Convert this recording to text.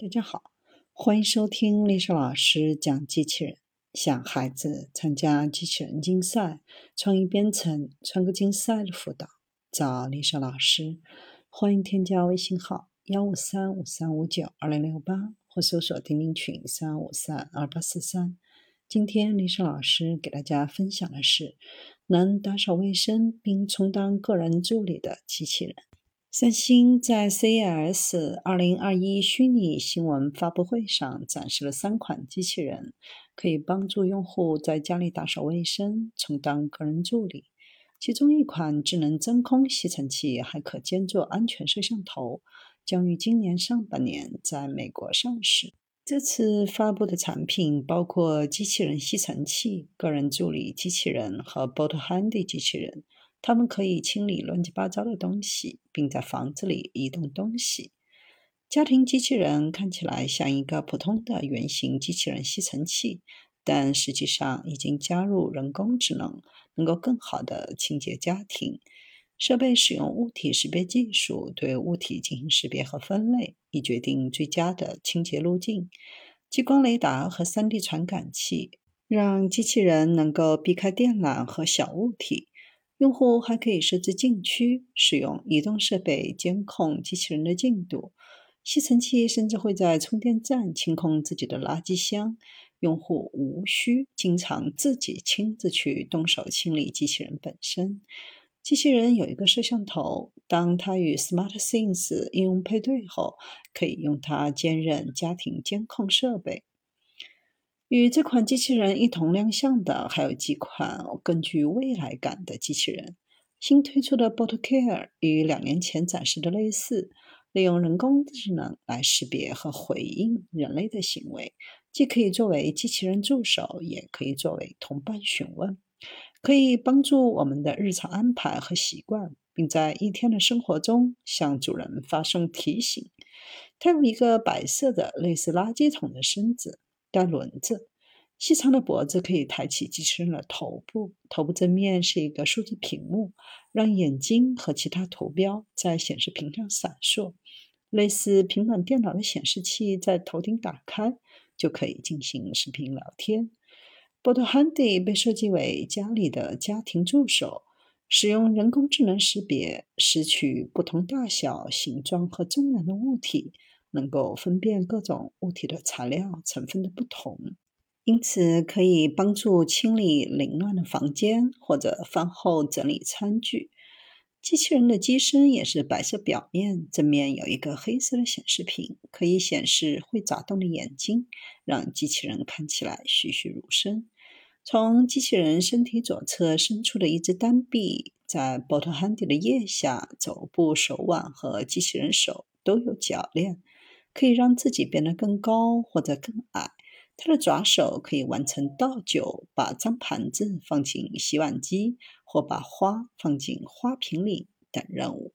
大家好，欢迎收听丽莎老师讲机器人。想孩子参加机器人竞赛、创意编程、创客竞赛的辅导，找丽莎老师。欢迎添加微信号幺五三五三五九二零六八，或搜索钉钉群三五三二八四三。今天丽莎老师给大家分享的是能打扫卫生并充当个人助理的机器人。三星在 CES 2021虚拟新闻发布会上展示了三款机器人，可以帮助用户在家里打扫卫生，充当个人助理。其中一款智能真空吸尘器还可兼做安全摄像头，将于今年上半年在美国上市。这次发布的产品包括机器人吸尘器、个人助理机器人和 Bot Handy 机器人。它们可以清理乱七八糟的东西，并在房子里移动东西。家庭机器人看起来像一个普通的圆形机器人吸尘器，但实际上已经加入人工智能，能够更好地清洁家庭。设备使用物体识别技术对物体进行识别和分类，以决定最佳的清洁路径。激光雷达和 3D 传感器让机器人能够避开电缆和小物体。用户还可以设置禁区，使用移动设备监控机器人的进度。吸尘器甚至会在充电站清空自己的垃圾箱，用户无需经常自己亲自去动手清理机器人本身。机器人有一个摄像头，当它与 SmartThings 应用配对后，可以用它兼任家庭监控设备。与这款机器人一同亮相的还有几款更具未来感的机器人。新推出的 BotCare 与两年前展示的类似，利用人工智能来识别和回应人类的行为，既可以作为机器人助手，也可以作为同伴询问，可以帮助我们的日常安排和习惯，并在一天的生活中向主人发送提醒。它有一个白色的类似垃圾桶的身子。带轮子，细长的脖子可以抬起机器人的头部。头部正面是一个数字屏幕，让眼睛和其他图标在显示屏上闪烁。类似平板电脑的显示器在头顶打开，就可以进行视频聊天。Bot Handy 被设计为家里的家庭助手，使用人工智能识别，拾取不同大小、形状和重量的物体。能够分辨各种物体的材料成分的不同，因此可以帮助清理凌乱的房间或者饭后整理餐具。机器人的机身也是白色表面，正面有一个黑色的显示屏，可以显示会眨动的眼睛，让机器人看起来栩栩如生。从机器人身体左侧伸出的一只单臂，在 Bot Handy 的腋下、肘部、手腕和机器人手都有铰链。可以让自己变得更高或者更矮。它的爪手可以完成倒酒、把脏盘子放进洗碗机或把花放进花瓶里等任务。